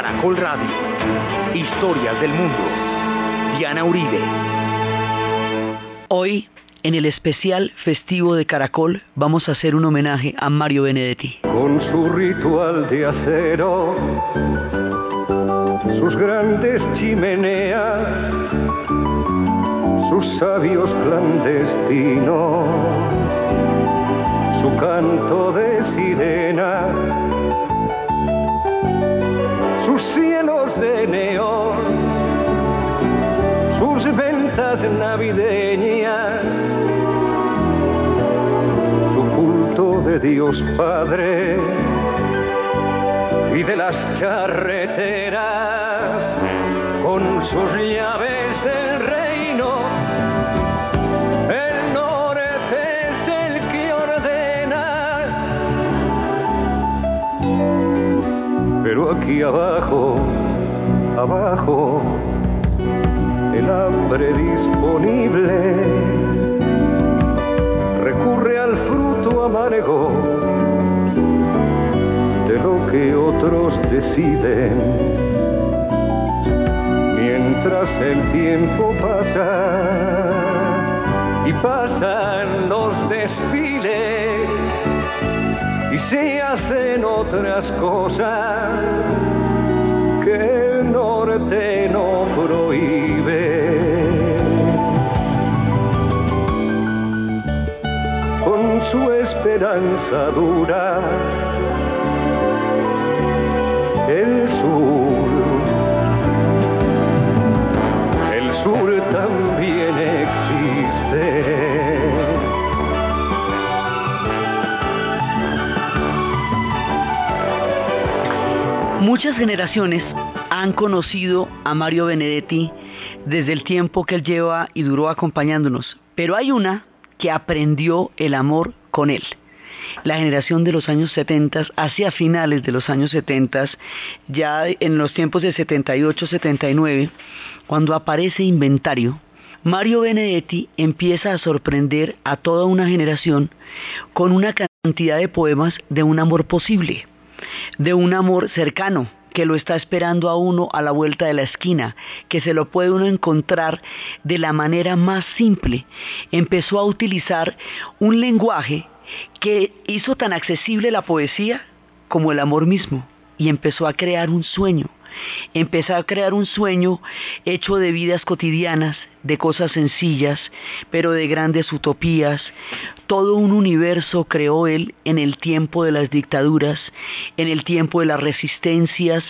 Caracol Radio. Historias del mundo. Diana Uribe. Hoy, en el especial festivo de Caracol, vamos a hacer un homenaje a Mario Benedetti. Con su ritual de acero, sus grandes chimeneas, sus sabios clandestinos, su canto de sirena de neón, sus ventas navideñas, su culto de Dios Padre y de las charreteras con sus llaves del reino. El norte es el que ordena, pero aquí abajo abajo el hambre disponible recurre al fruto amargo de lo que otros deciden. Mientras el tiempo pasa y pasan los desfiles y se hacen otras cosas norte no prohíbe. Con su esperanza dura, el sur, el sur también existe. Muchas generaciones han conocido a Mario Benedetti desde el tiempo que él lleva y duró acompañándonos, pero hay una que aprendió el amor con él. La generación de los años 70, hacia finales de los años 70, ya en los tiempos de 78, 79, cuando aparece Inventario, Mario Benedetti empieza a sorprender a toda una generación con una cantidad de poemas de un amor posible, de un amor cercano, que lo está esperando a uno a la vuelta de la esquina, que se lo puede uno encontrar de la manera más simple. Empezó a utilizar un lenguaje que hizo tan accesible la poesía como el amor mismo y empezó a crear un sueño. Empezó a crear un sueño hecho de vidas cotidianas, de cosas sencillas, pero de grandes utopías. Todo un universo creó él en el tiempo de las dictaduras, en el tiempo de las resistencias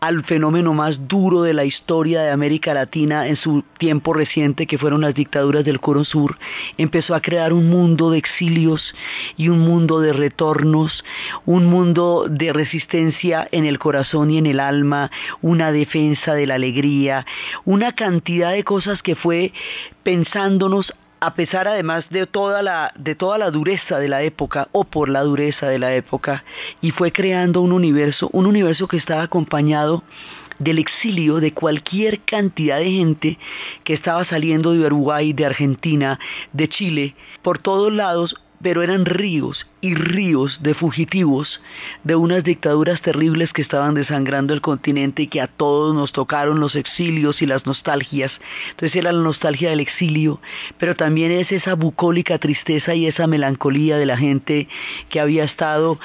al fenómeno más duro de la historia de América Latina en su tiempo reciente, que fueron las dictaduras del Coro Sur. Empezó a crear un mundo de exilios y un mundo de retornos, un mundo de resistencia en el corazón y en el alma, una defensa de la alegría, una cantidad de cosas que fue pensándonos a pesar además de toda la de toda la dureza de la época o por la dureza de la época y fue creando un universo, un universo que estaba acompañado del exilio de cualquier cantidad de gente que estaba saliendo de Uruguay, de Argentina, de Chile, por todos lados pero eran ríos y ríos de fugitivos de unas dictaduras terribles que estaban desangrando el continente y que a todos nos tocaron los exilios y las nostalgias. Entonces era la nostalgia del exilio, pero también es esa bucólica tristeza y esa melancolía de la gente que había estado,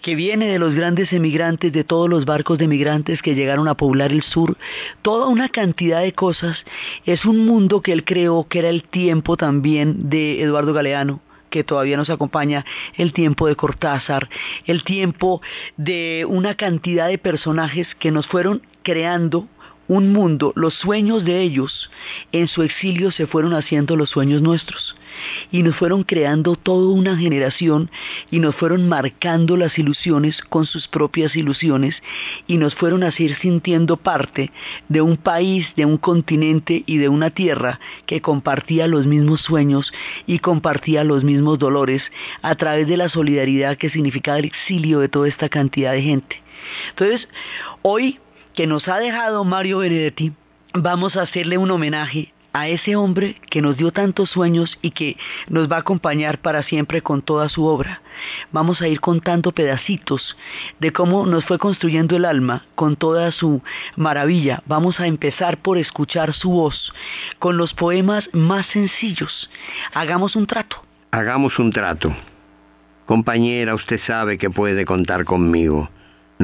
que viene de los grandes emigrantes, de todos los barcos de emigrantes que llegaron a poblar el sur, toda una cantidad de cosas. Es un mundo que él creó, que era el tiempo también de Eduardo Galeano que todavía nos acompaña, el tiempo de Cortázar, el tiempo de una cantidad de personajes que nos fueron creando un mundo, los sueños de ellos en su exilio se fueron haciendo los sueños nuestros y nos fueron creando toda una generación y nos fueron marcando las ilusiones con sus propias ilusiones y nos fueron a ir sintiendo parte de un país, de un continente y de una tierra que compartía los mismos sueños y compartía los mismos dolores a través de la solidaridad que significaba el exilio de toda esta cantidad de gente. Entonces, hoy que nos ha dejado Mario Benedetti, vamos a hacerle un homenaje a ese hombre que nos dio tantos sueños y que nos va a acompañar para siempre con toda su obra. Vamos a ir contando pedacitos de cómo nos fue construyendo el alma con toda su maravilla. Vamos a empezar por escuchar su voz con los poemas más sencillos. Hagamos un trato. Hagamos un trato. Compañera, usted sabe que puede contar conmigo.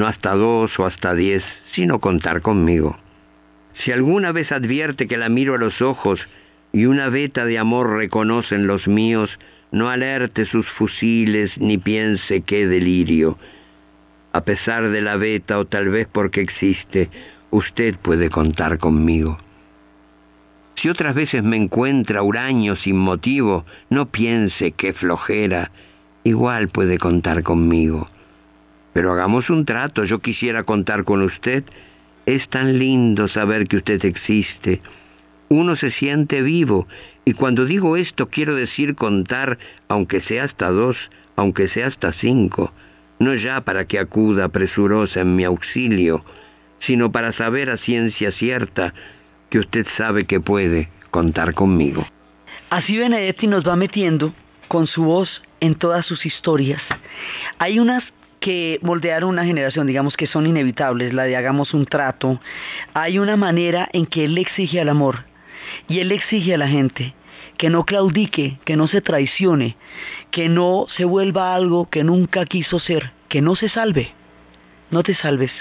No hasta dos o hasta diez, sino contar conmigo. Si alguna vez advierte que la miro a los ojos y una veta de amor reconocen los míos, no alerte sus fusiles ni piense qué delirio. A pesar de la veta o tal vez porque existe, usted puede contar conmigo. Si otras veces me encuentra huraño sin motivo, no piense qué flojera, igual puede contar conmigo. Pero hagamos un trato, yo quisiera contar con usted es tan lindo saber que usted existe. Uno se siente vivo, y cuando digo esto quiero decir contar, aunque sea hasta dos, aunque sea hasta cinco, no ya para que acuda presurosa en mi auxilio, sino para saber a ciencia cierta que usted sabe que puede contar conmigo. Así Benedetti nos va metiendo con su voz en todas sus historias. Hay unas que moldearon una generación, digamos que son inevitables, la de hagamos un trato, hay una manera en que él exige al amor y él exige a la gente que no claudique, que no se traicione, que no se vuelva algo que nunca quiso ser, que no se salve. No te salves.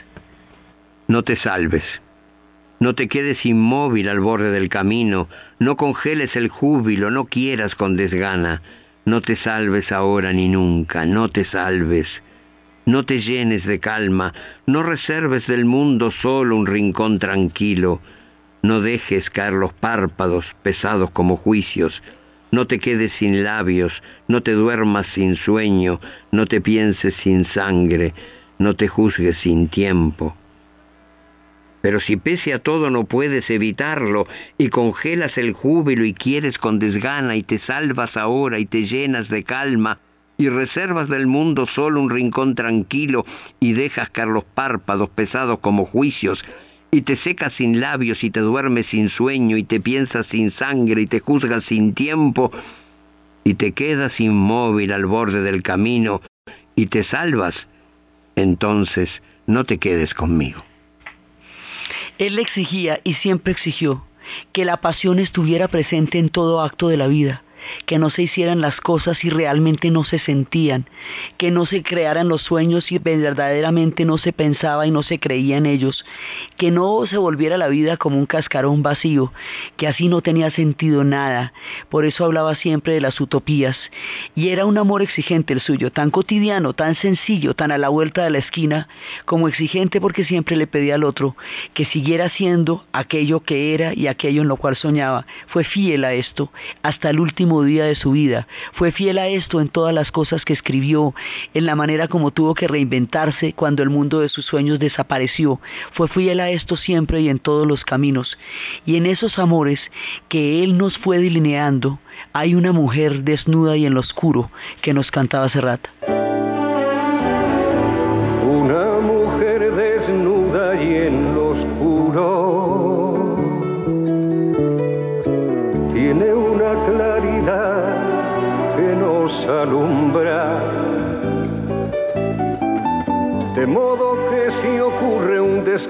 No te salves. No te quedes inmóvil al borde del camino, no congeles el júbilo, no quieras con desgana. No te salves ahora ni nunca, no te salves. No te llenes de calma, no reserves del mundo solo un rincón tranquilo, no dejes caer los párpados pesados como juicios, no te quedes sin labios, no te duermas sin sueño, no te pienses sin sangre, no te juzgues sin tiempo. Pero si pese a todo no puedes evitarlo y congelas el júbilo y quieres con desgana y te salvas ahora y te llenas de calma, y reservas del mundo solo un rincón tranquilo y dejas caer los párpados pesados como juicios y te secas sin labios y te duermes sin sueño y te piensas sin sangre y te juzgas sin tiempo y te quedas inmóvil al borde del camino y te salvas, entonces no te quedes conmigo. Él exigía y siempre exigió que la pasión estuviera presente en todo acto de la vida que no se hicieran las cosas y realmente no se sentían, que no se crearan los sueños y verdaderamente no se pensaba y no se creía en ellos, que no se volviera la vida como un cascarón vacío, que así no tenía sentido nada. Por eso hablaba siempre de las utopías. Y era un amor exigente el suyo, tan cotidiano, tan sencillo, tan a la vuelta de la esquina, como exigente porque siempre le pedía al otro que siguiera siendo aquello que era y aquello en lo cual soñaba. Fue fiel a esto hasta el último día de su vida. Fue fiel a esto en todas las cosas que escribió, en la manera como tuvo que reinventarse cuando el mundo de sus sueños desapareció. Fue fiel a esto siempre y en todos los caminos. Y en esos amores que él nos fue delineando, hay una mujer desnuda y en lo oscuro que nos cantaba Serrata.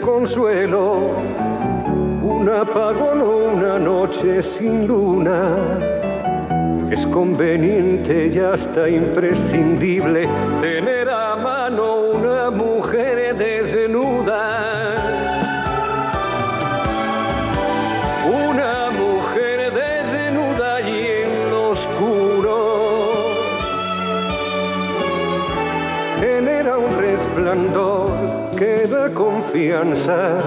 Un desconsuelo, un apagón o una noche sin luna, es conveniente y hasta imprescindible tener a mano una mujer desnuda. Una mujer desnuda y en oscuro genera un resplandor que da confianza.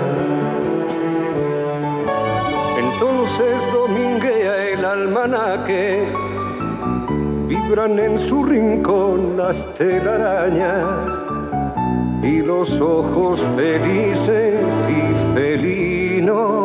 Entonces dominguea el almanaque, vibran en su rincón las telarañas y los ojos felices y felinos.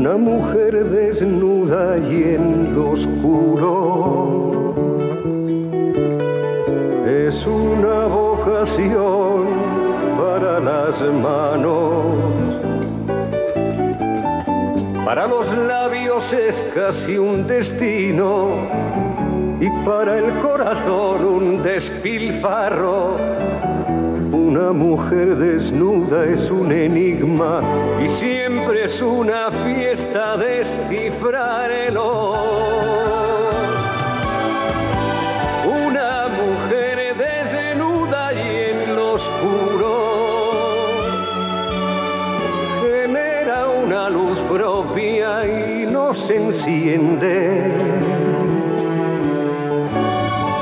Una mujer desnuda y en lo oscuro. Es una vocación para las manos. Para los labios es casi un destino y para el corazón un despilfarro una mujer desnuda es un enigma y es una fiesta descifrarlo. Una mujer desnuda y en lo oscuro genera una luz propia y no se enciende.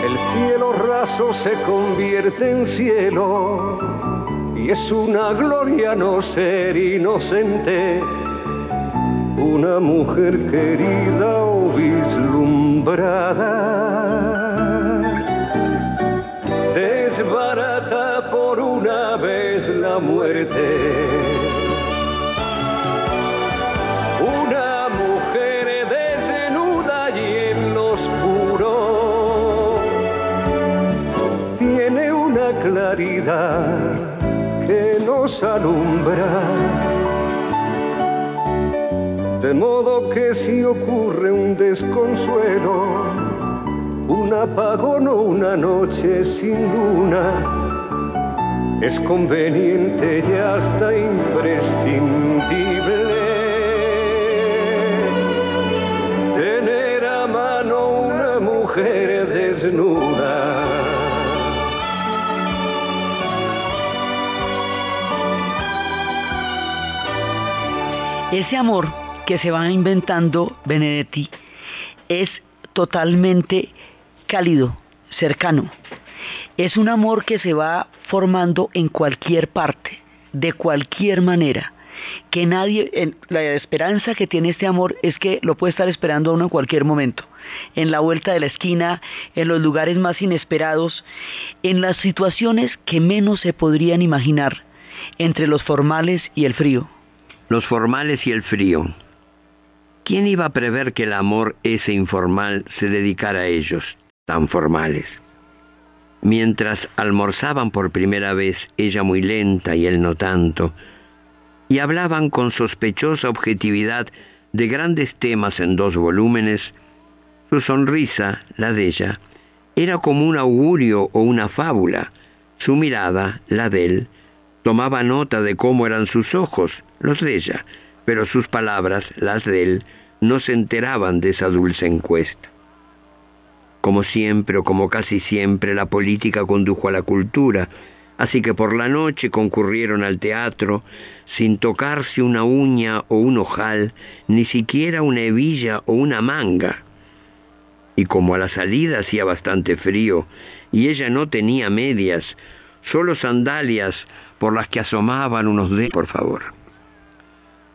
El cielo raso se convierte en cielo es una gloria no ser inocente, una mujer querida o vislumbrada, desbarata por una vez la muerte. Una mujer desnuda y en lo oscuro tiene una claridad que nos alumbra. De modo que si ocurre un desconsuelo, un apagón o una noche sin luna, es conveniente y hasta imprescindible Ese amor que se va inventando Benedetti es totalmente cálido, cercano. Es un amor que se va formando en cualquier parte, de cualquier manera. Que nadie, en, la esperanza que tiene este amor es que lo puede estar esperando uno en cualquier momento. En la vuelta de la esquina, en los lugares más inesperados, en las situaciones que menos se podrían imaginar, entre los formales y el frío los formales y el frío. ¿Quién iba a prever que el amor ese informal se dedicara a ellos, tan formales? Mientras almorzaban por primera vez, ella muy lenta y él no tanto, y hablaban con sospechosa objetividad de grandes temas en dos volúmenes, su sonrisa, la de ella, era como un augurio o una fábula, su mirada, la de él, tomaba nota de cómo eran sus ojos, los de ella, pero sus palabras, las de él, no se enteraban de esa dulce encuesta. Como siempre o como casi siempre, la política condujo a la cultura, así que por la noche concurrieron al teatro sin tocarse una uña o un ojal, ni siquiera una hebilla o una manga. Y como a la salida hacía bastante frío y ella no tenía medias, solo sandalias por las que asomaban unos dedos, por favor.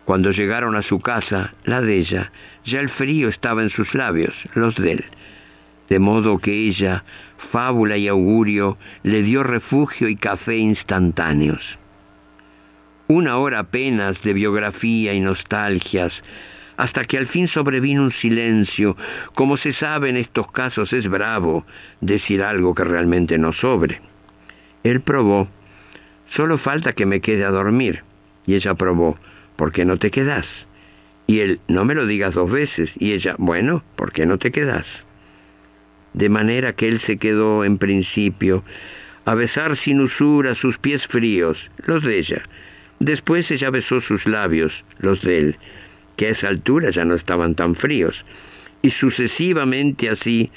Cuando llegaron a su casa, la de ella, ya el frío estaba en sus labios, los de él. De modo que ella, fábula y augurio, le dio refugio y café instantáneos. Una hora apenas de biografía y nostalgias, hasta que al fin sobrevino un silencio. Como se sabe en estos casos es bravo decir algo que realmente no sobre. Él probó, solo falta que me quede a dormir. Y ella probó, ¿por qué no te quedas? Y él, no me lo digas dos veces. Y ella, bueno, ¿por qué no te quedas? De manera que él se quedó en principio a besar sin usura sus pies fríos, los de ella. Después ella besó sus labios, los de él, que a esa altura ya no estaban tan fríos. Y sucesivamente así,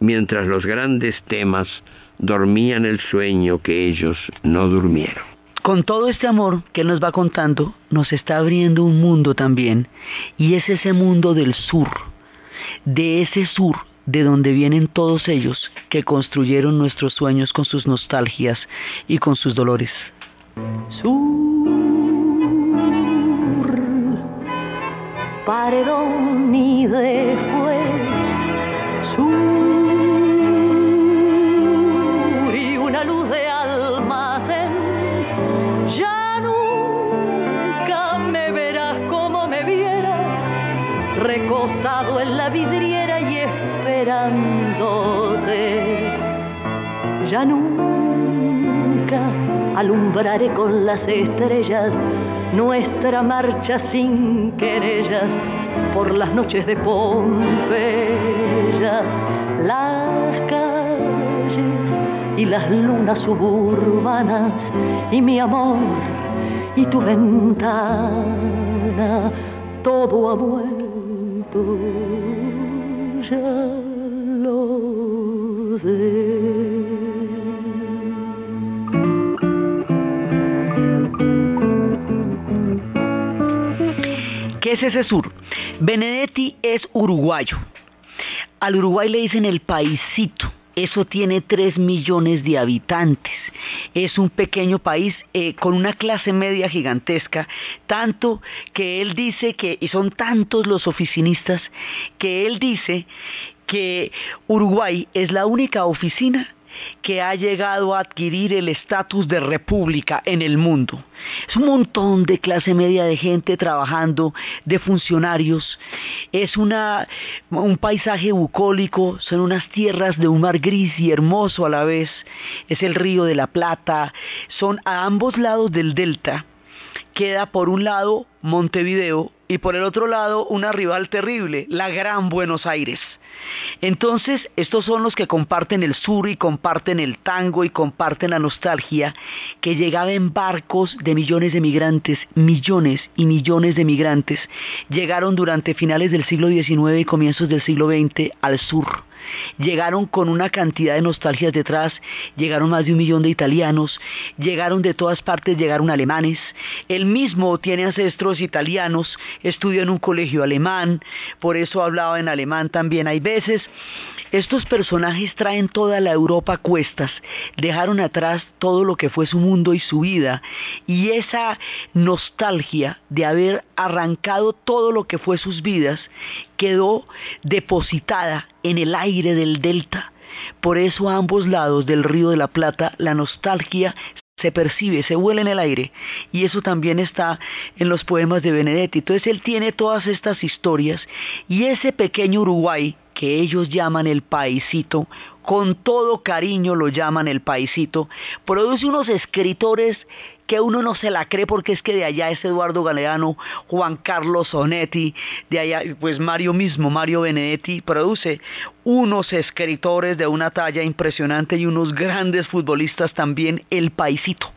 mientras los grandes temas dormían el sueño que ellos no durmieron. Con todo este amor que nos va contando, nos está abriendo un mundo también, y es ese mundo del sur, de ese sur de donde vienen todos ellos que construyeron nuestros sueños con sus nostalgias y con sus dolores. Sur, paredón y después, recostado en la vidriera y esperándote. Ya nunca alumbraré con las estrellas nuestra marcha sin querellas por las noches de Pompeya. Las calles y las lunas suburbanas y mi amor y tu ventana, todo ha vuelto, ¿Qué es ese sur? Benedetti es uruguayo. Al Uruguay le dicen el paisito. Eso tiene 3 millones de habitantes. Es un pequeño país eh, con una clase media gigantesca, tanto que él dice que, y son tantos los oficinistas, que él dice que Uruguay es la única oficina que ha llegado a adquirir el estatus de república en el mundo. Es un montón de clase media de gente trabajando, de funcionarios. Es una, un paisaje bucólico, son unas tierras de un mar gris y hermoso a la vez. Es el río de la Plata. Son a ambos lados del delta. Queda por un lado Montevideo y por el otro lado una rival terrible, la Gran Buenos Aires. Entonces, estos son los que comparten el sur y comparten el tango y comparten la nostalgia, que llegaba en barcos de millones de migrantes, millones y millones de migrantes, llegaron durante finales del siglo XIX y comienzos del siglo XX al sur llegaron con una cantidad de nostalgias detrás, llegaron más de un millón de italianos, llegaron de todas partes, llegaron alemanes, él mismo tiene ancestros italianos, estudió en un colegio alemán, por eso hablaba en alemán también. Hay veces, estos personajes traen toda la Europa a cuestas, dejaron atrás todo lo que fue su mundo y su vida, y esa nostalgia de haber arrancado todo lo que fue sus vidas quedó depositada en el aire del delta. Por eso a ambos lados del río de la Plata la nostalgia se percibe, se huele en el aire. Y eso también está en los poemas de Benedetti. Entonces él tiene todas estas historias y ese pequeño Uruguay que ellos llaman el paisito, con todo cariño lo llaman el paisito, produce unos escritores que uno no se la cree porque es que de allá es Eduardo Galeano, Juan Carlos Sonetti, de allá pues Mario mismo, Mario Benedetti, produce unos escritores de una talla impresionante y unos grandes futbolistas también, el paisito.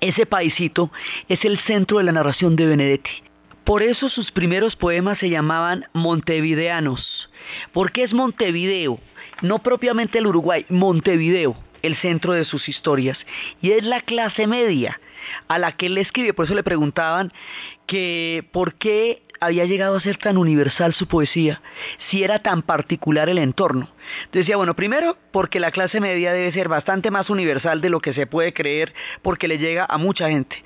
Ese paisito es el centro de la narración de Benedetti. Por eso sus primeros poemas se llamaban montevideanos. ¿Por qué es Montevideo? No propiamente el Uruguay, Montevideo, el centro de sus historias. Y es la clase media a la que él escribe. Por eso le preguntaban que por qué había llegado a ser tan universal su poesía, si era tan particular el entorno. Decía, bueno, primero porque la clase media debe ser bastante más universal de lo que se puede creer porque le llega a mucha gente.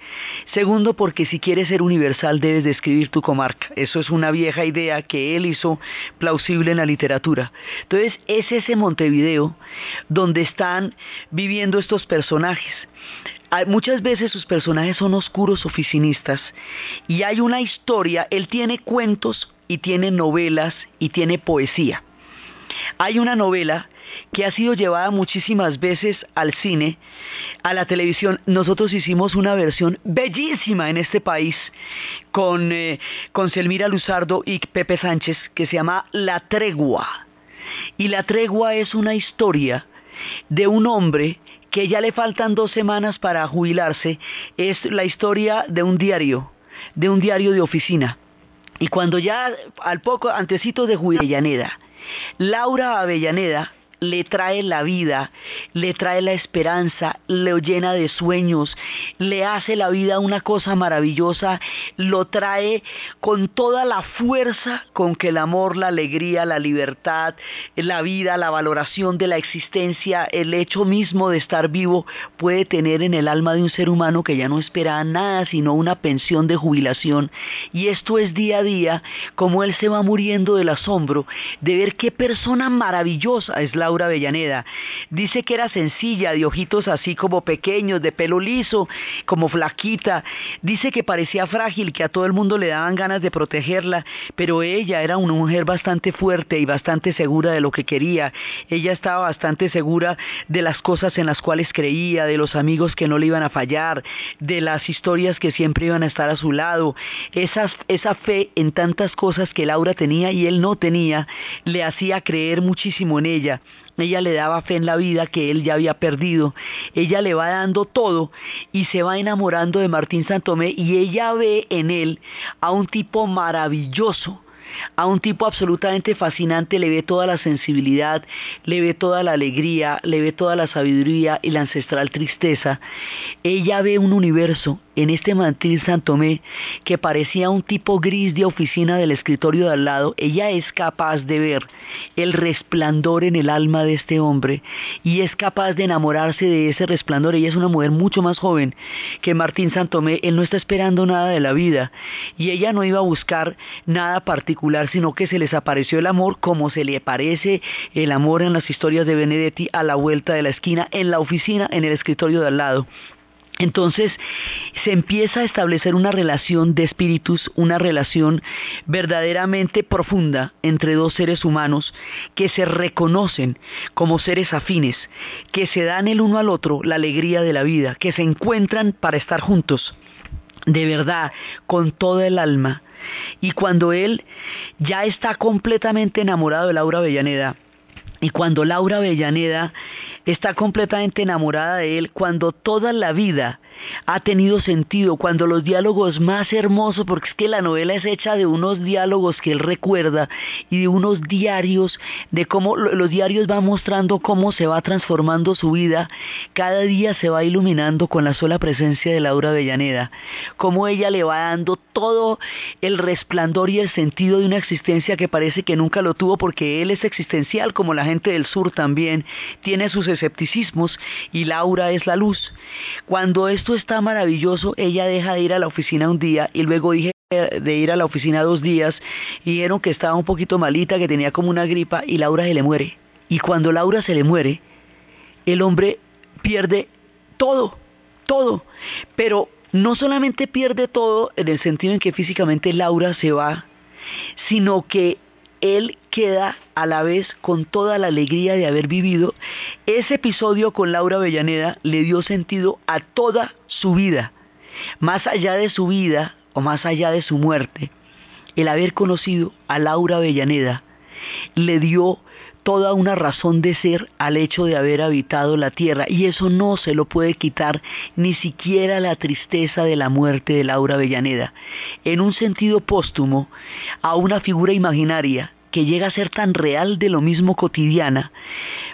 Segundo, porque si quieres ser universal debes describir tu comarca. Eso es una vieja idea que él hizo plausible en la literatura. Entonces, es ese Montevideo donde están viviendo estos personajes muchas veces sus personajes son oscuros oficinistas y hay una historia, él tiene cuentos y tiene novelas y tiene poesía. Hay una novela que ha sido llevada muchísimas veces al cine, a la televisión. Nosotros hicimos una versión bellísima en este país con, eh, con Selmira Luzardo y Pepe Sánchez que se llama La Tregua. Y La Tregua es una historia de un hombre que ya le faltan dos semanas para jubilarse, es la historia de un diario, de un diario de oficina. Y cuando ya al poco antecito de Avellaneda, Laura Avellaneda le trae la vida, le trae la esperanza, le llena de sueños, le hace la vida una cosa maravillosa, lo trae con toda la fuerza con que el amor, la alegría, la libertad, la vida, la valoración de la existencia, el hecho mismo de estar vivo puede tener en el alma de un ser humano que ya no espera nada sino una pensión de jubilación. Y esto es día a día como él se va muriendo del asombro de ver qué persona maravillosa es la Laura Avellaneda. Dice que era sencilla, de ojitos así como pequeños, de pelo liso, como flaquita. Dice que parecía frágil, que a todo el mundo le daban ganas de protegerla, pero ella era una mujer bastante fuerte y bastante segura de lo que quería. Ella estaba bastante segura de las cosas en las cuales creía, de los amigos que no le iban a fallar, de las historias que siempre iban a estar a su lado. Esa, esa fe en tantas cosas que Laura tenía y él no tenía, le hacía creer muchísimo en ella. Ella le daba fe en la vida que él ya había perdido. Ella le va dando todo y se va enamorando de Martín Santomé y ella ve en él a un tipo maravilloso a un tipo absolutamente fascinante, le ve toda la sensibilidad, le ve toda la alegría, le ve toda la sabiduría y la ancestral tristeza. Ella ve un universo en este Martín Santomé que parecía un tipo gris de oficina del escritorio de al lado, ella es capaz de ver el resplandor en el alma de este hombre y es capaz de enamorarse de ese resplandor. Ella es una mujer mucho más joven que Martín Santomé, él no está esperando nada de la vida y ella no iba a buscar nada particular, sino que se les apareció el amor como se le aparece el amor en las historias de Benedetti a la vuelta de la esquina, en la oficina, en el escritorio de al lado. Entonces se empieza a establecer una relación de espíritus, una relación verdaderamente profunda entre dos seres humanos que se reconocen como seres afines, que se dan el uno al otro la alegría de la vida, que se encuentran para estar juntos, de verdad, con toda el alma. Y cuando él ya está completamente enamorado de Laura Avellaneda, y cuando Laura Avellaneda está completamente enamorada de él cuando toda la vida ha tenido sentido, cuando los diálogos más hermosos, porque es que la novela es hecha de unos diálogos que él recuerda y de unos diarios, de cómo los diarios van mostrando cómo se va transformando su vida, cada día se va iluminando con la sola presencia de Laura Avellaneda, cómo ella le va dando todo el resplandor y el sentido de una existencia que parece que nunca lo tuvo porque él es existencial como la gente del sur también, tiene sus escepticismos y Laura es la luz. Cuando esto está maravilloso, ella deja de ir a la oficina un día y luego dije de ir a la oficina dos días y dijeron que estaba un poquito malita, que tenía como una gripa y Laura se le muere. Y cuando Laura se le muere, el hombre pierde todo, todo. Pero no solamente pierde todo en el sentido en que físicamente Laura se va, sino que él queda a la vez con toda la alegría de haber vivido. Ese episodio con Laura Avellaneda le dio sentido a toda su vida. Más allá de su vida o más allá de su muerte, el haber conocido a Laura Avellaneda le dio toda una razón de ser al hecho de haber habitado la tierra y eso no se lo puede quitar ni siquiera la tristeza de la muerte de Laura Avellaneda. En un sentido póstumo, a una figura imaginaria que llega a ser tan real de lo mismo cotidiana,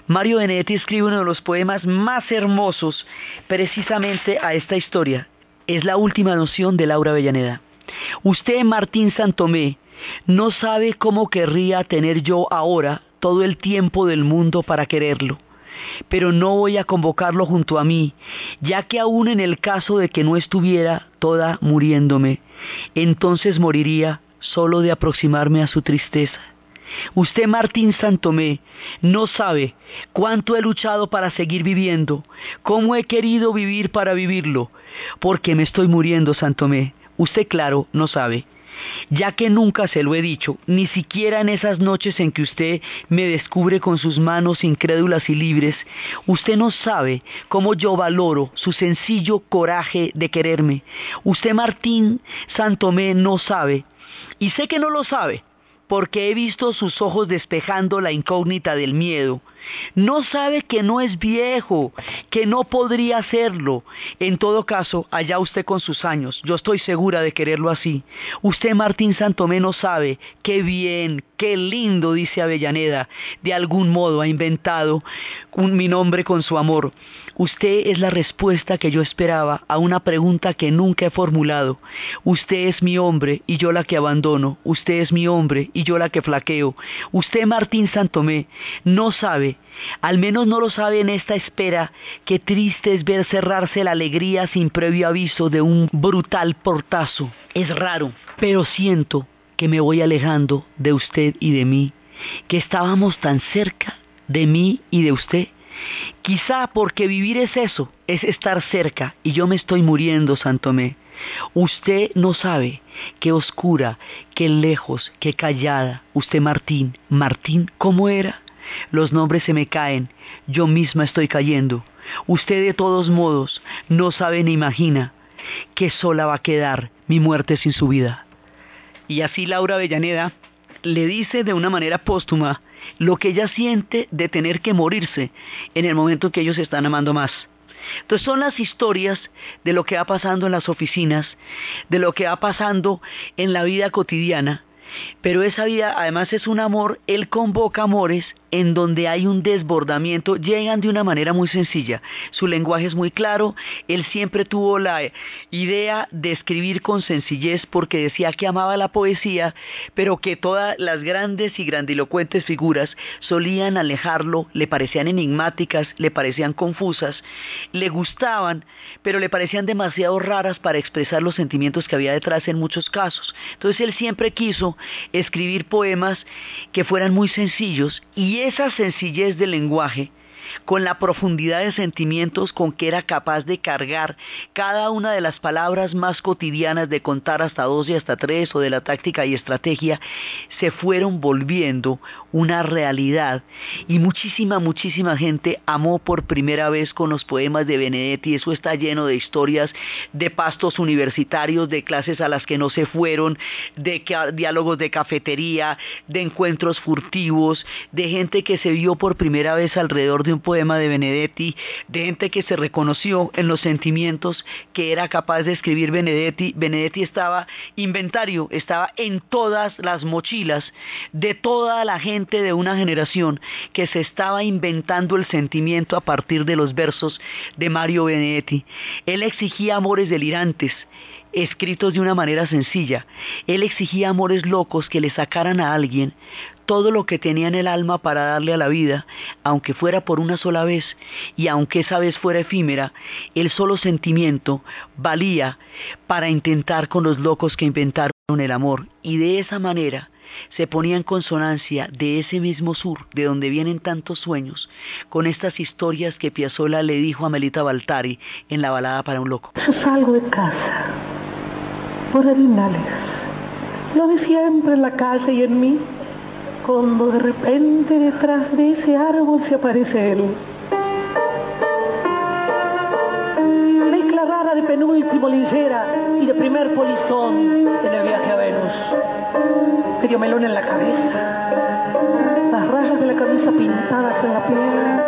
Mario Benedetti escribe uno de los poemas más hermosos precisamente a esta historia. Es la última noción de Laura Avellaneda. Usted, Martín Santomé, no sabe cómo querría tener yo ahora todo el tiempo del mundo para quererlo. Pero no voy a convocarlo junto a mí, ya que aún en el caso de que no estuviera toda muriéndome, entonces moriría solo de aproximarme a su tristeza. Usted, Martín Santomé, no sabe cuánto he luchado para seguir viviendo, cómo he querido vivir para vivirlo, porque me estoy muriendo, Santomé. Usted, claro, no sabe ya que nunca se lo he dicho, ni siquiera en esas noches en que usted me descubre con sus manos incrédulas y libres, usted no sabe cómo yo valoro su sencillo coraje de quererme. Usted, Martín Santomé, no sabe, y sé que no lo sabe, porque he visto sus ojos despejando la incógnita del miedo. No sabe que no es viejo, que no podría hacerlo. En todo caso, allá usted con sus años, yo estoy segura de quererlo así. Usted, Martín Santomé, no sabe qué bien, qué lindo, dice Avellaneda, de algún modo ha inventado mi nombre con su amor. Usted es la respuesta que yo esperaba a una pregunta que nunca he formulado. Usted es mi hombre y yo la que abandono. Usted es mi hombre y yo la que flaqueo. Usted, Martín Santomé, no sabe, al menos no lo sabe en esta espera, qué triste es ver cerrarse la alegría sin previo aviso de un brutal portazo. Es raro, pero siento que me voy alejando de usted y de mí, que estábamos tan cerca de mí y de usted? Quizá porque vivir es eso, es estar cerca, y yo me estoy muriendo, Santomé. Usted no sabe qué oscura, qué lejos, qué callada. Usted Martín, Martín, ¿cómo era? Los nombres se me caen, yo misma estoy cayendo. Usted de todos modos no sabe ni imagina que sola va a quedar mi muerte sin su vida. Y así Laura Avellaneda le dice de una manera póstuma lo que ella siente de tener que morirse en el momento que ellos están amando más. Entonces son las historias de lo que va pasando en las oficinas, de lo que va pasando en la vida cotidiana, pero esa vida además es un amor, él convoca amores en donde hay un desbordamiento, llegan de una manera muy sencilla. Su lenguaje es muy claro, él siempre tuvo la idea de escribir con sencillez porque decía que amaba la poesía, pero que todas las grandes y grandilocuentes figuras solían alejarlo, le parecían enigmáticas, le parecían confusas, le gustaban, pero le parecían demasiado raras para expresar los sentimientos que había detrás en muchos casos. Entonces él siempre quiso escribir poemas que fueran muy sencillos y esa sencillez del lenguaje con la profundidad de sentimientos con que era capaz de cargar cada una de las palabras más cotidianas de contar hasta dos y hasta tres o de la táctica y estrategia, se fueron volviendo una realidad. Y muchísima, muchísima gente amó por primera vez con los poemas de Benedetti, eso está lleno de historias de pastos universitarios, de clases a las que no se fueron, de diálogos de cafetería, de encuentros furtivos, de gente que se vio por primera vez alrededor de un poema de Benedetti, de gente que se reconoció en los sentimientos que era capaz de escribir Benedetti. Benedetti estaba inventario, estaba en todas las mochilas de toda la gente de una generación que se estaba inventando el sentimiento a partir de los versos de Mario Benedetti. Él exigía amores delirantes, escritos de una manera sencilla. Él exigía amores locos que le sacaran a alguien todo lo que tenía en el alma para darle a la vida, aunque fuera por una sola vez, y aunque esa vez fuera efímera, el solo sentimiento valía para intentar con los locos que inventaron el amor, y de esa manera se ponía en consonancia de ese mismo sur, de donde vienen tantos sueños, con estas historias que Piazzolla le dijo a Melita Baltari en la balada para un loco. Salgo de casa por arenales. Lo de siempre en la calle y en mí, cuando de repente detrás de ese árbol se aparece él. La rara de penúltimo ligera y de primer polizón en el viaje a Venus. Medio melón en la cabeza, las rayas de la camisa pintadas en la piel,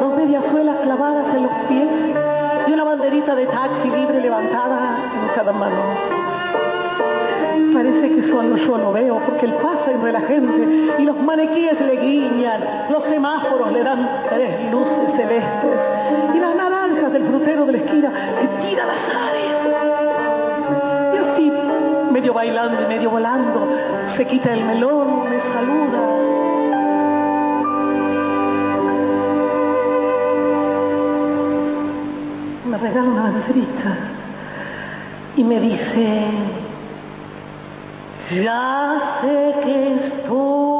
dos medias suelas clavadas en los pies y una banderita de taxi libre levantada en cada mano. Parece que solo yo lo veo porque él pasa entre la gente y los maniquíes le guiñan, los semáforos le dan tres luces celestes y las naranjas del frutero de la esquina le tiran las aves. Y así, medio bailando y medio volando, se quita el melón, me saluda. Regala una banderita y me dice, ya sé que estoy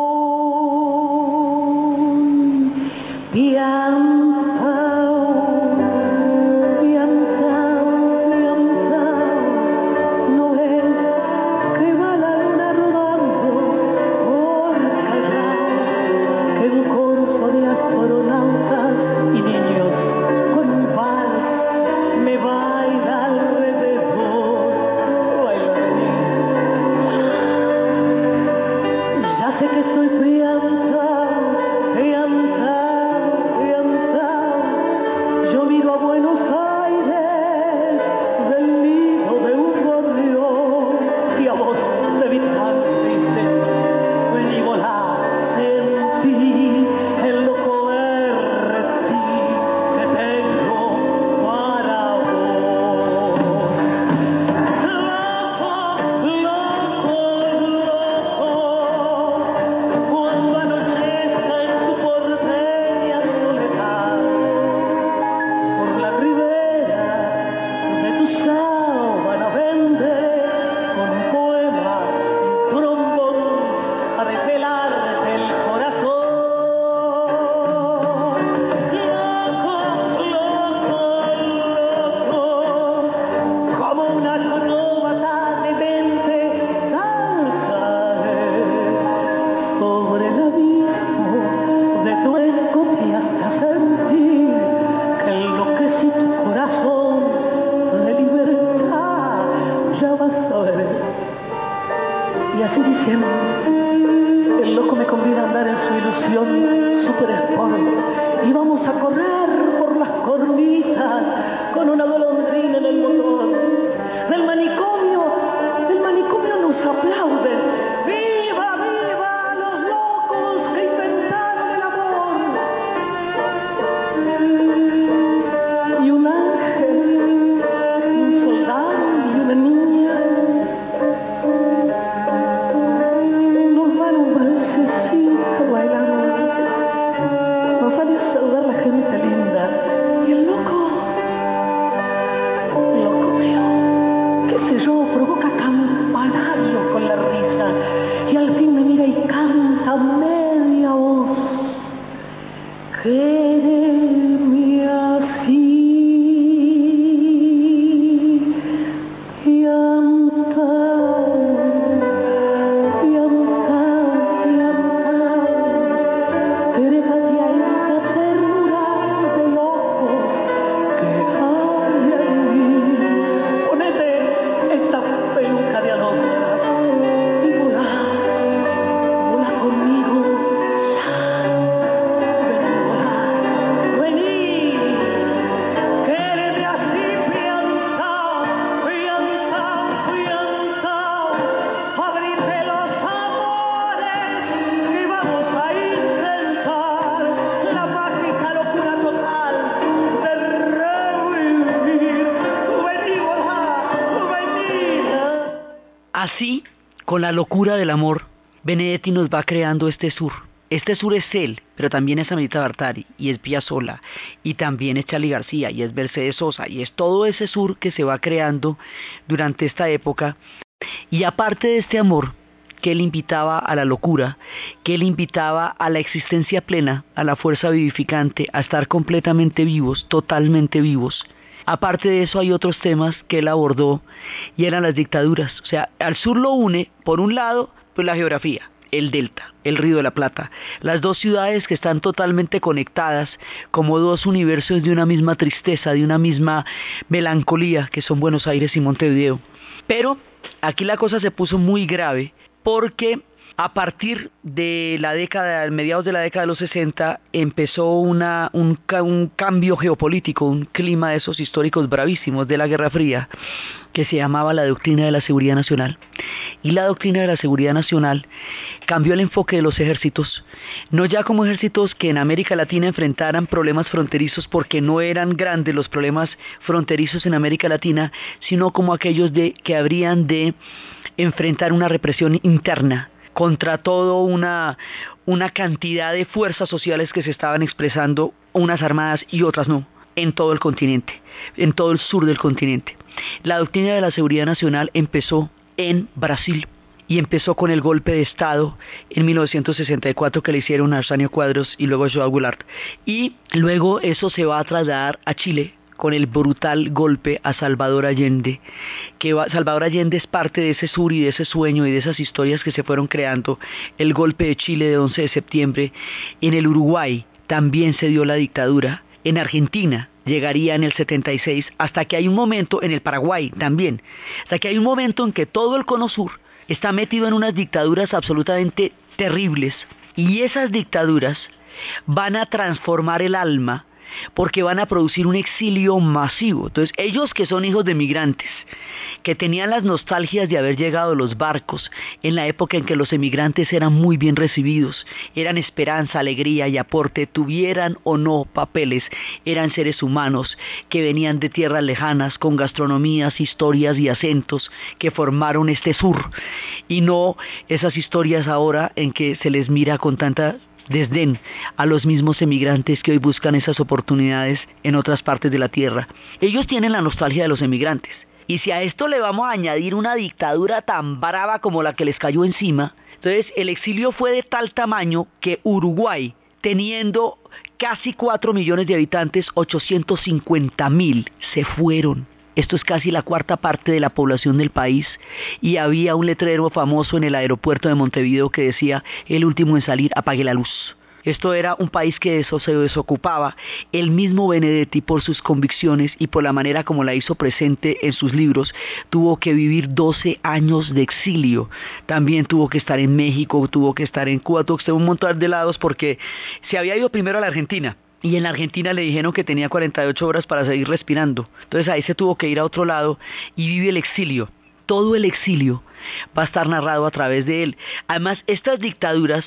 con una Así, con la locura del amor, Benedetti nos va creando este sur. Este sur es él, pero también es Amita Bartari, y es Piazzolla, y también es Charlie García, y es Mercedes Sosa, y es todo ese sur que se va creando durante esta época. Y aparte de este amor, que él invitaba a la locura, que él invitaba a la existencia plena, a la fuerza vivificante, a estar completamente vivos, totalmente vivos. Aparte de eso hay otros temas que él abordó y eran las dictaduras. O sea, al sur lo une, por un lado, pues la geografía, el delta, el río de la Plata, las dos ciudades que están totalmente conectadas como dos universos de una misma tristeza, de una misma melancolía, que son Buenos Aires y Montevideo. Pero aquí la cosa se puso muy grave porque a partir de la década, mediados de la década de los 60, empezó un, un cambio geopolítico, un clima de esos históricos bravísimos de la Guerra Fría, que se llamaba la doctrina de la seguridad nacional. Y la doctrina de la seguridad nacional cambió el enfoque de los ejércitos, no ya como ejércitos que en América Latina enfrentaran problemas fronterizos porque no eran grandes los problemas fronterizos en América Latina, sino como aquellos de, que habrían de enfrentar una represión interna contra todo una, una cantidad de fuerzas sociales que se estaban expresando, unas armadas y otras no, en todo el continente, en todo el sur del continente. La doctrina de la seguridad nacional empezó en Brasil y empezó con el golpe de Estado en 1964 que le hicieron a Arsenio Cuadros y luego a Joao Goulart. Y luego eso se va a trasladar a Chile con el brutal golpe a Salvador Allende, que va- Salvador Allende es parte de ese sur y de ese sueño y de esas historias que se fueron creando, el golpe de Chile de 11 de septiembre, en el Uruguay también se dio la dictadura, en Argentina llegaría en el 76, hasta que hay un momento, en el Paraguay también, hasta que hay un momento en que todo el cono sur está metido en unas dictaduras absolutamente terribles, y esas dictaduras van a transformar el alma porque van a producir un exilio masivo. Entonces, ellos que son hijos de migrantes, que tenían las nostalgias de haber llegado los barcos en la época en que los emigrantes eran muy bien recibidos, eran esperanza, alegría y aporte, tuvieran o no papeles, eran seres humanos que venían de tierras lejanas con gastronomías, historias y acentos que formaron este sur y no esas historias ahora en que se les mira con tanta desdén a los mismos emigrantes que hoy buscan esas oportunidades en otras partes de la tierra. Ellos tienen la nostalgia de los emigrantes. Y si a esto le vamos a añadir una dictadura tan brava como la que les cayó encima, entonces el exilio fue de tal tamaño que Uruguay, teniendo casi 4 millones de habitantes, 850 mil se fueron. Esto es casi la cuarta parte de la población del país y había un letrero famoso en el aeropuerto de Montevideo que decía el último en salir apague la luz. Esto era un país que eso se desocupaba. El mismo Benedetti, por sus convicciones y por la manera como la hizo presente en sus libros, tuvo que vivir 12 años de exilio. También tuvo que estar en México, tuvo que estar en Cuba, tuvo que un montón de lados porque se había ido primero a la Argentina y en Argentina le dijeron que tenía 48 horas para seguir respirando. Entonces ahí se tuvo que ir a otro lado y vive el exilio. Todo el exilio va a estar narrado a través de él. Además, estas dictaduras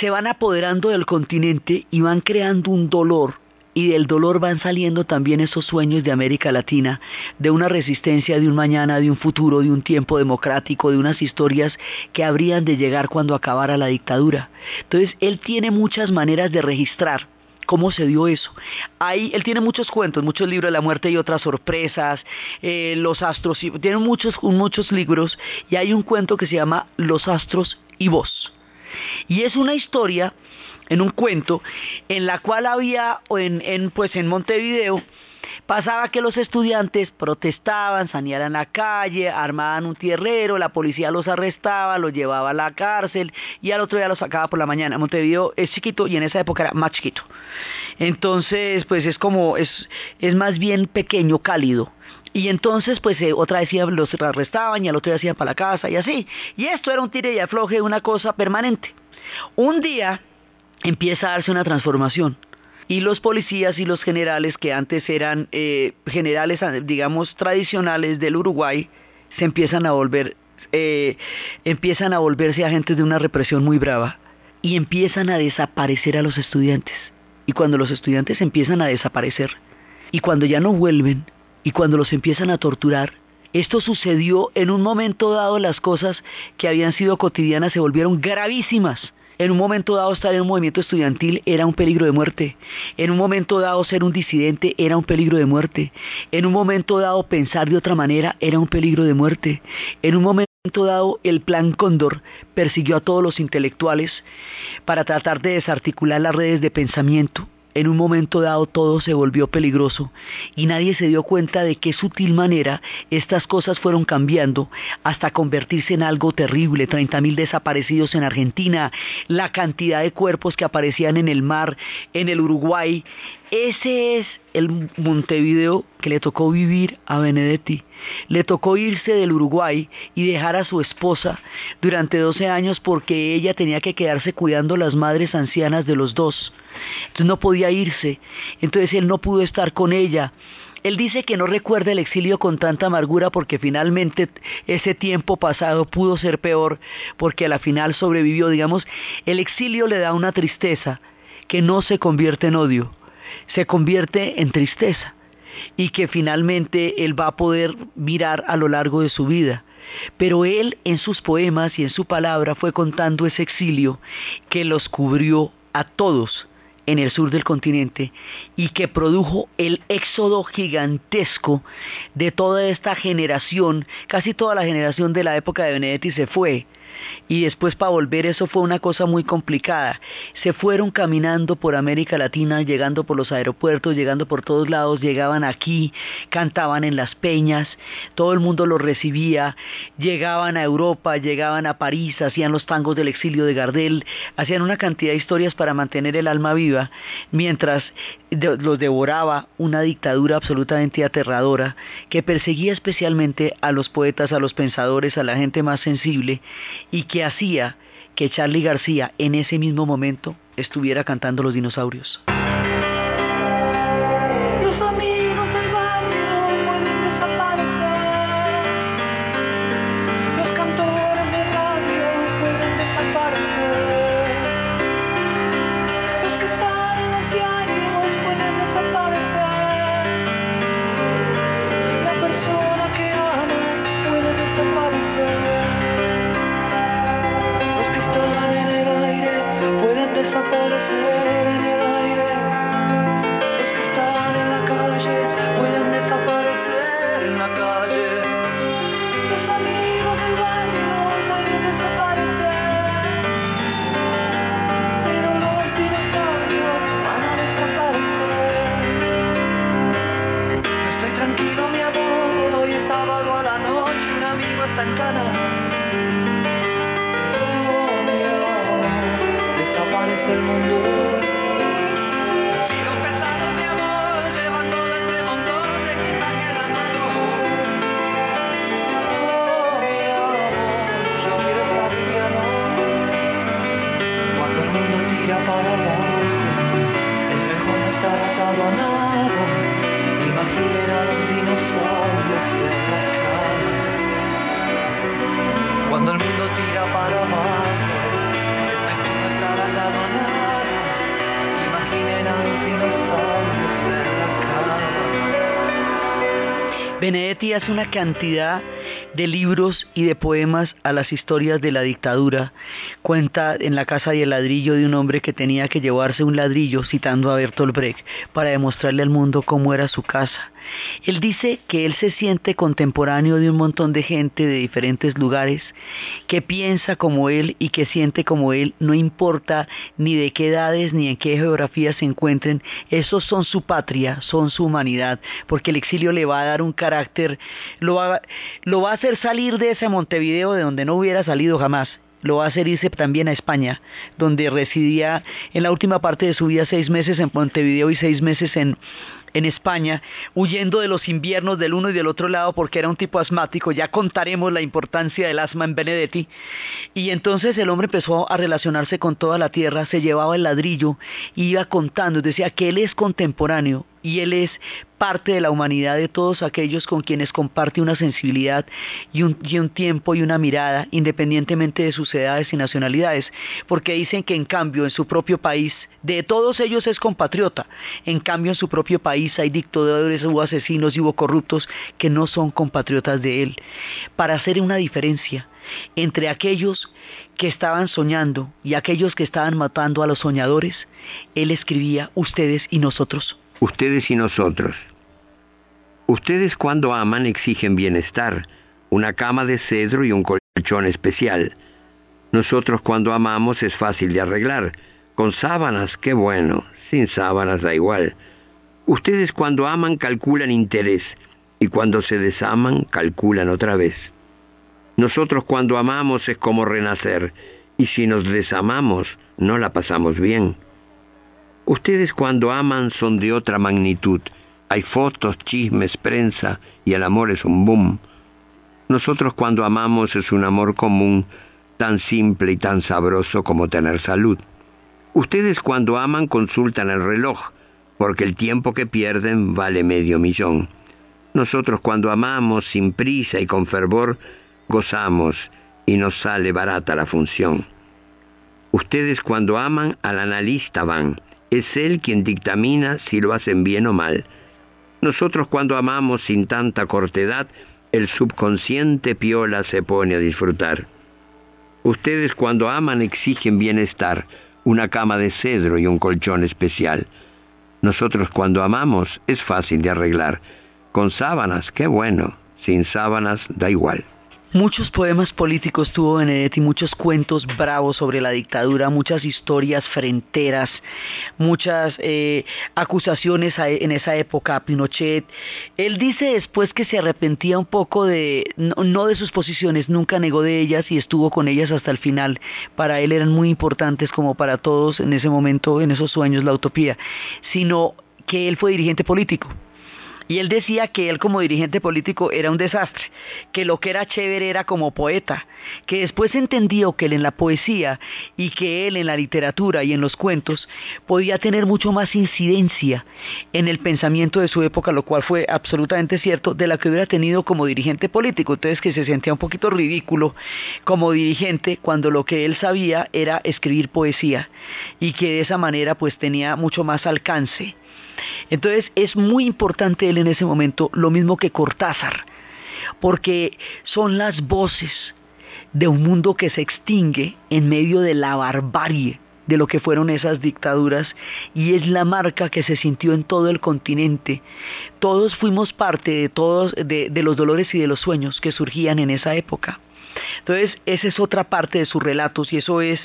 se van apoderando del continente y van creando un dolor y del dolor van saliendo también esos sueños de América Latina, de una resistencia, de un mañana, de un futuro, de un tiempo democrático, de unas historias que habrían de llegar cuando acabara la dictadura. Entonces, él tiene muchas maneras de registrar cómo se dio eso. Ahí él tiene muchos cuentos, muchos libros de la muerte y otras sorpresas, eh, los astros, tiene muchos, muchos libros y hay un cuento que se llama Los astros y vos. Y es una historia en un cuento en la cual había en, en pues en Montevideo pasaba que los estudiantes protestaban, salían a la calle, armaban un tierrero, la policía los arrestaba, los llevaba a la cárcel y al otro día los sacaba por la mañana. Montevideo es chiquito y en esa época era más chiquito. Entonces, pues es como, es, es más bien pequeño, cálido. Y entonces, pues eh, otra vez los arrestaban y al otro día hacían para la casa y así. Y esto era un tire y afloje, una cosa permanente. Un día empieza a darse una transformación y los policías y los generales que antes eran eh, generales, digamos, tradicionales del Uruguay, se empiezan a volver, eh, empiezan a volverse agentes de una represión muy brava y empiezan a desaparecer a los estudiantes. Y cuando los estudiantes empiezan a desaparecer y cuando ya no vuelven y cuando los empiezan a torturar, esto sucedió en un momento dado las cosas que habían sido cotidianas se volvieron gravísimas en un momento dado estar en un movimiento estudiantil era un peligro de muerte. En un momento dado ser un disidente era un peligro de muerte. En un momento dado pensar de otra manera era un peligro de muerte. En un momento dado el plan Cóndor persiguió a todos los intelectuales para tratar de desarticular las redes de pensamiento en un momento dado todo se volvió peligroso y nadie se dio cuenta de qué sutil manera estas cosas fueron cambiando hasta convertirse en algo terrible. 30.000 desaparecidos en Argentina, la cantidad de cuerpos que aparecían en el mar, en el Uruguay. Ese es el Montevideo que le tocó vivir a Benedetti. Le tocó irse del Uruguay y dejar a su esposa durante 12 años porque ella tenía que quedarse cuidando las madres ancianas de los dos. Entonces no podía irse, entonces él no pudo estar con ella. Él dice que no recuerda el exilio con tanta amargura porque finalmente ese tiempo pasado pudo ser peor porque a la final sobrevivió, digamos, el exilio le da una tristeza que no se convierte en odio, se convierte en tristeza y que finalmente él va a poder mirar a lo largo de su vida. Pero él en sus poemas y en su palabra fue contando ese exilio que los cubrió a todos en el sur del continente y que produjo el éxodo gigantesco de toda esta generación, casi toda la generación de la época de Benedetti se fue y después para volver eso fue una cosa muy complicada. Se fueron caminando por América Latina, llegando por los aeropuertos, llegando por todos lados, llegaban aquí, cantaban en las peñas, todo el mundo los recibía, llegaban a Europa, llegaban a París, hacían los tangos del exilio de Gardel, hacían una cantidad de historias para mantener el alma viva, mientras los devoraba una dictadura absolutamente aterradora que perseguía especialmente a los poetas, a los pensadores, a la gente más sensible y que hacía que Charlie García en ese mismo momento estuviera cantando los dinosaurios. Hace una cantidad de libros y de poemas a las historias de la dictadura. Cuenta en La Casa el Ladrillo de un hombre que tenía que llevarse un ladrillo citando a Bertolt Brecht para demostrarle al mundo cómo era su casa. Él dice que él se siente contemporáneo de un montón de gente de diferentes lugares, que piensa como él y que siente como él, no importa ni de qué edades ni en qué geografía se encuentren, esos son su patria, son su humanidad, porque el exilio le va a dar un carácter, lo va, lo va a hacer salir de ese Montevideo de donde no hubiera salido jamás lo va a hacer irse también a España, donde residía en la última parte de su vida seis meses en Montevideo y seis meses en, en España, huyendo de los inviernos del uno y del otro lado porque era un tipo asmático, ya contaremos la importancia del asma en Benedetti, y entonces el hombre empezó a relacionarse con toda la tierra, se llevaba el ladrillo, iba contando, decía que él es contemporáneo, y Él es parte de la humanidad de todos aquellos con quienes comparte una sensibilidad y un, y un, tiempo y una mirada, independientemente de sus edades y nacionalidades, porque dicen que en cambio en su propio país, de todos ellos es compatriota, en cambio en su propio país hay dictadores, hubo asesinos y hubo corruptos que no son compatriotas de él, para hacer una diferencia entre aquellos que estaban soñando y aquellos que estaban matando a los soñadores, él escribía ustedes y nosotros ustedes y nosotros. Ustedes cuando aman exigen bienestar, una cama de cedro y un colchón especial. Nosotros cuando amamos es fácil de arreglar. Con sábanas, qué bueno. Sin sábanas da igual. Ustedes cuando aman calculan interés y cuando se desaman calculan otra vez. Nosotros cuando amamos es como renacer y si nos desamamos no la pasamos bien. Ustedes cuando aman son de otra magnitud. Hay fotos, chismes, prensa y el amor es un boom. Nosotros cuando amamos es un amor común, tan simple y tan sabroso como tener salud. Ustedes cuando aman consultan el reloj, porque el tiempo que pierden vale medio millón. Nosotros cuando amamos sin prisa y con fervor, gozamos y nos sale barata la función. Ustedes cuando aman al analista van, es Él quien dictamina si lo hacen bien o mal. Nosotros cuando amamos sin tanta cortedad, el subconsciente piola se pone a disfrutar. Ustedes cuando aman exigen bienestar, una cama de cedro y un colchón especial. Nosotros cuando amamos es fácil de arreglar. Con sábanas, qué bueno. Sin sábanas, da igual. Muchos poemas políticos tuvo Benedetti, muchos cuentos bravos sobre la dictadura, muchas historias fronteras, muchas eh, acusaciones a, en esa época a Pinochet. Él dice después que se arrepentía un poco de, no, no de sus posiciones, nunca negó de ellas y estuvo con ellas hasta el final. Para él eran muy importantes como para todos en ese momento, en esos sueños, la utopía, sino que él fue dirigente político. Y él decía que él como dirigente político era un desastre, que lo que era chévere era como poeta, que después entendió que él en la poesía y que él en la literatura y en los cuentos podía tener mucho más incidencia en el pensamiento de su época, lo cual fue absolutamente cierto, de la que hubiera tenido como dirigente político. Entonces que se sentía un poquito ridículo como dirigente cuando lo que él sabía era escribir poesía y que de esa manera pues tenía mucho más alcance. Entonces es muy importante él en ese momento, lo mismo que Cortázar, porque son las voces de un mundo que se extingue en medio de la barbarie de lo que fueron esas dictaduras y es la marca que se sintió en todo el continente. Todos fuimos parte de todos de, de los dolores y de los sueños que surgían en esa época. Entonces, esa es otra parte de sus relatos y eso es,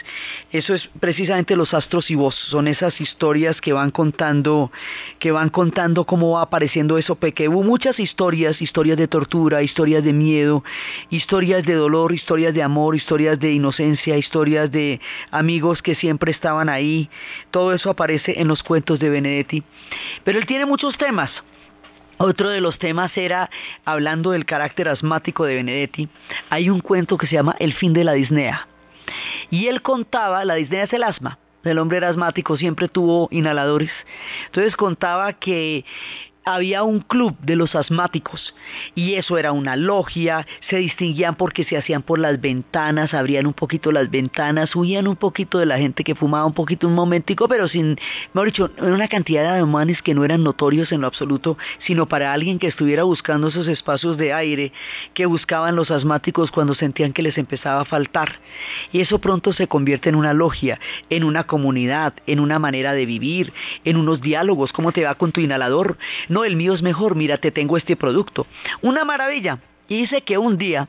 eso es precisamente los astros y vos, son esas historias que van contando, que van contando cómo va apareciendo eso, porque hubo muchas historias, historias de tortura, historias de miedo, historias de dolor, historias de amor, historias de inocencia, historias de amigos que siempre estaban ahí, todo eso aparece en los cuentos de Benedetti. Pero él tiene muchos temas, otro de los temas era, hablando del carácter asmático de Benedetti, hay un cuento que se llama El fin de la disnea. Y él contaba, la disnea es el asma, el hombre era asmático, siempre tuvo inhaladores. Entonces contaba que había un club de los asmáticos y eso era una logia, se distinguían porque se hacían por las ventanas, abrían un poquito las ventanas, huían un poquito de la gente que fumaba un poquito un momentico, pero sin, mejor dicho, una cantidad de humanos que no eran notorios en lo absoluto, sino para alguien que estuviera buscando esos espacios de aire que buscaban los asmáticos cuando sentían que les empezaba a faltar. Y eso pronto se convierte en una logia, en una comunidad, en una manera de vivir, en unos diálogos, cómo te va con tu inhalador, no, el mío es mejor, mira, te tengo este producto. Una maravilla. Y dice que un día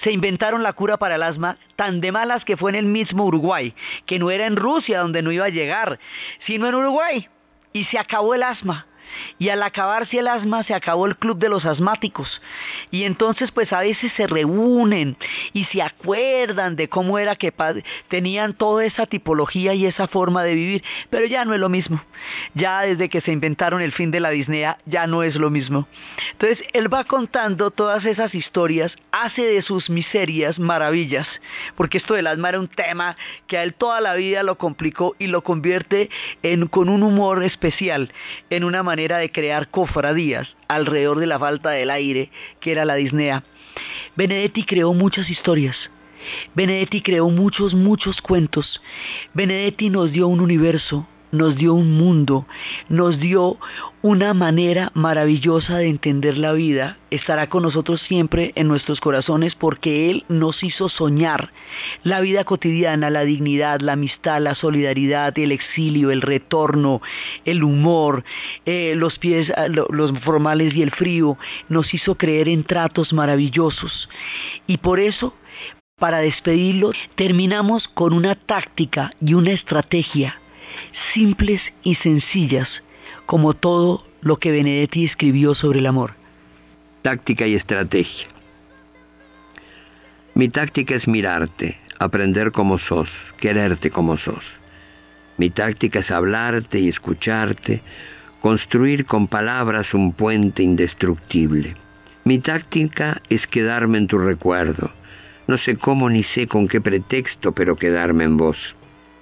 se inventaron la cura para el asma tan de malas que fue en el mismo Uruguay, que no era en Rusia donde no iba a llegar, sino en Uruguay. Y se acabó el asma y al acabarse el asma se acabó el club de los asmáticos. Y entonces pues a veces se reúnen y se acuerdan de cómo era que tenían toda esa tipología y esa forma de vivir, pero ya no es lo mismo. Ya desde que se inventaron el fin de la disnea ya no es lo mismo. Entonces él va contando todas esas historias, hace de sus miserias maravillas, porque esto del asma era un tema que a él toda la vida lo complicó y lo convierte en con un humor especial, en una manera de crear cofradías alrededor de la falta del aire que era la disnea. Benedetti creó muchas historias. Benedetti creó muchos, muchos cuentos. Benedetti nos dio un universo, nos dio un mundo, nos dio una manera maravillosa de entender la vida. Estará con nosotros siempre en nuestros corazones porque Él nos hizo soñar la vida cotidiana, la dignidad, la amistad, la solidaridad, el exilio, el retorno, el humor, eh, los pies, ah, los formales y el frío. Nos hizo creer en tratos maravillosos. Y por eso para despedirlo, terminamos con una táctica y una estrategia simples y sencillas, como todo lo que Benedetti escribió sobre el amor. Táctica y estrategia. Mi táctica es mirarte, aprender como sos, quererte como sos. Mi táctica es hablarte y escucharte, construir con palabras un puente indestructible. Mi táctica es quedarme en tu recuerdo. No sé cómo ni sé con qué pretexto, pero quedarme en vos.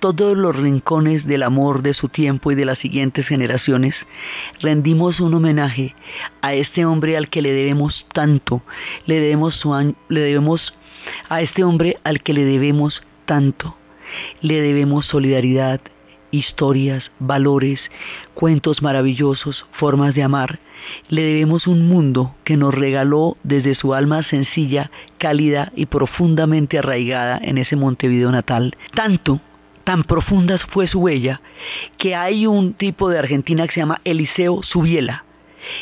todos los rincones del amor de su tiempo y de las siguientes generaciones, rendimos un homenaje a este hombre al que le debemos tanto, le debemos, le debemos a este hombre al que le debemos tanto, le debemos solidaridad, historias, valores, cuentos maravillosos, formas de amar. Le debemos un mundo que nos regaló desde su alma sencilla, cálida y profundamente arraigada en ese Montevideo natal. Tanto tan profunda fue su huella que hay un tipo de Argentina que se llama Eliseo Subiela,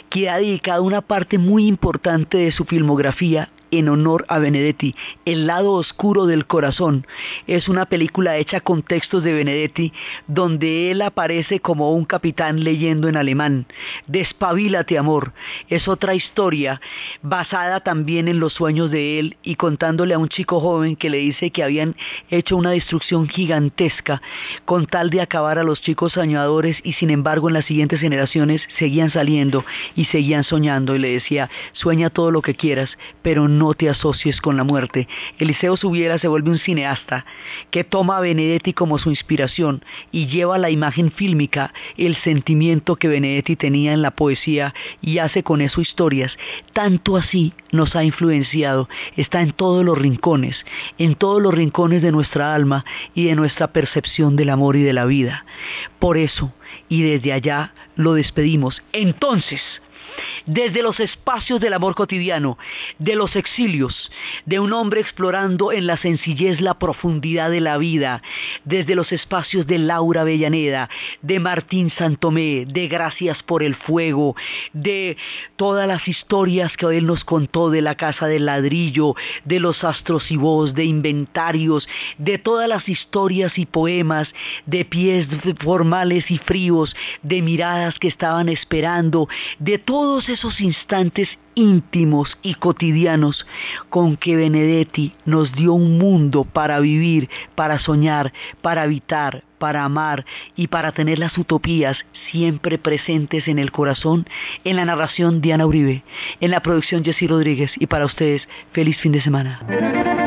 que ha dedicado una parte muy importante de su filmografía en honor a Benedetti. El lado oscuro del corazón es una película hecha con textos de Benedetti donde él aparece como un capitán leyendo en alemán. Despabilate amor es otra historia basada también en los sueños de él y contándole a un chico joven que le dice que habían hecho una destrucción gigantesca con tal de acabar a los chicos soñadores y sin embargo en las siguientes generaciones seguían saliendo y seguían soñando y le decía sueña todo lo que quieras pero no te asocies con la muerte. Eliseo Subiera se vuelve un cineasta que toma a Benedetti como su inspiración y lleva a la imagen fílmica el sentimiento que Benedetti tenía en la poesía y hace con eso historias. Tanto así nos ha influenciado, está en todos los rincones, en todos los rincones de nuestra alma y de nuestra percepción del amor y de la vida. Por eso, y desde allá lo despedimos. Entonces, desde los espacios del amor cotidiano, de los exilios, de un hombre explorando en la sencillez la profundidad de la vida, desde los espacios de Laura Bellaneda, de Martín Santomé, de Gracias por el Fuego, de todas las historias que él nos contó de la casa del ladrillo, de los astros y voz, de inventarios, de todas las historias y poemas, de pies formales y fríos, de miradas que estaban esperando, de todo todos esos instantes íntimos y cotidianos con que Benedetti nos dio un mundo para vivir, para soñar, para habitar, para amar y para tener las utopías siempre presentes en el corazón, en la narración Diana Uribe, en la producción Jessy Rodríguez y para ustedes, feliz fin de semana.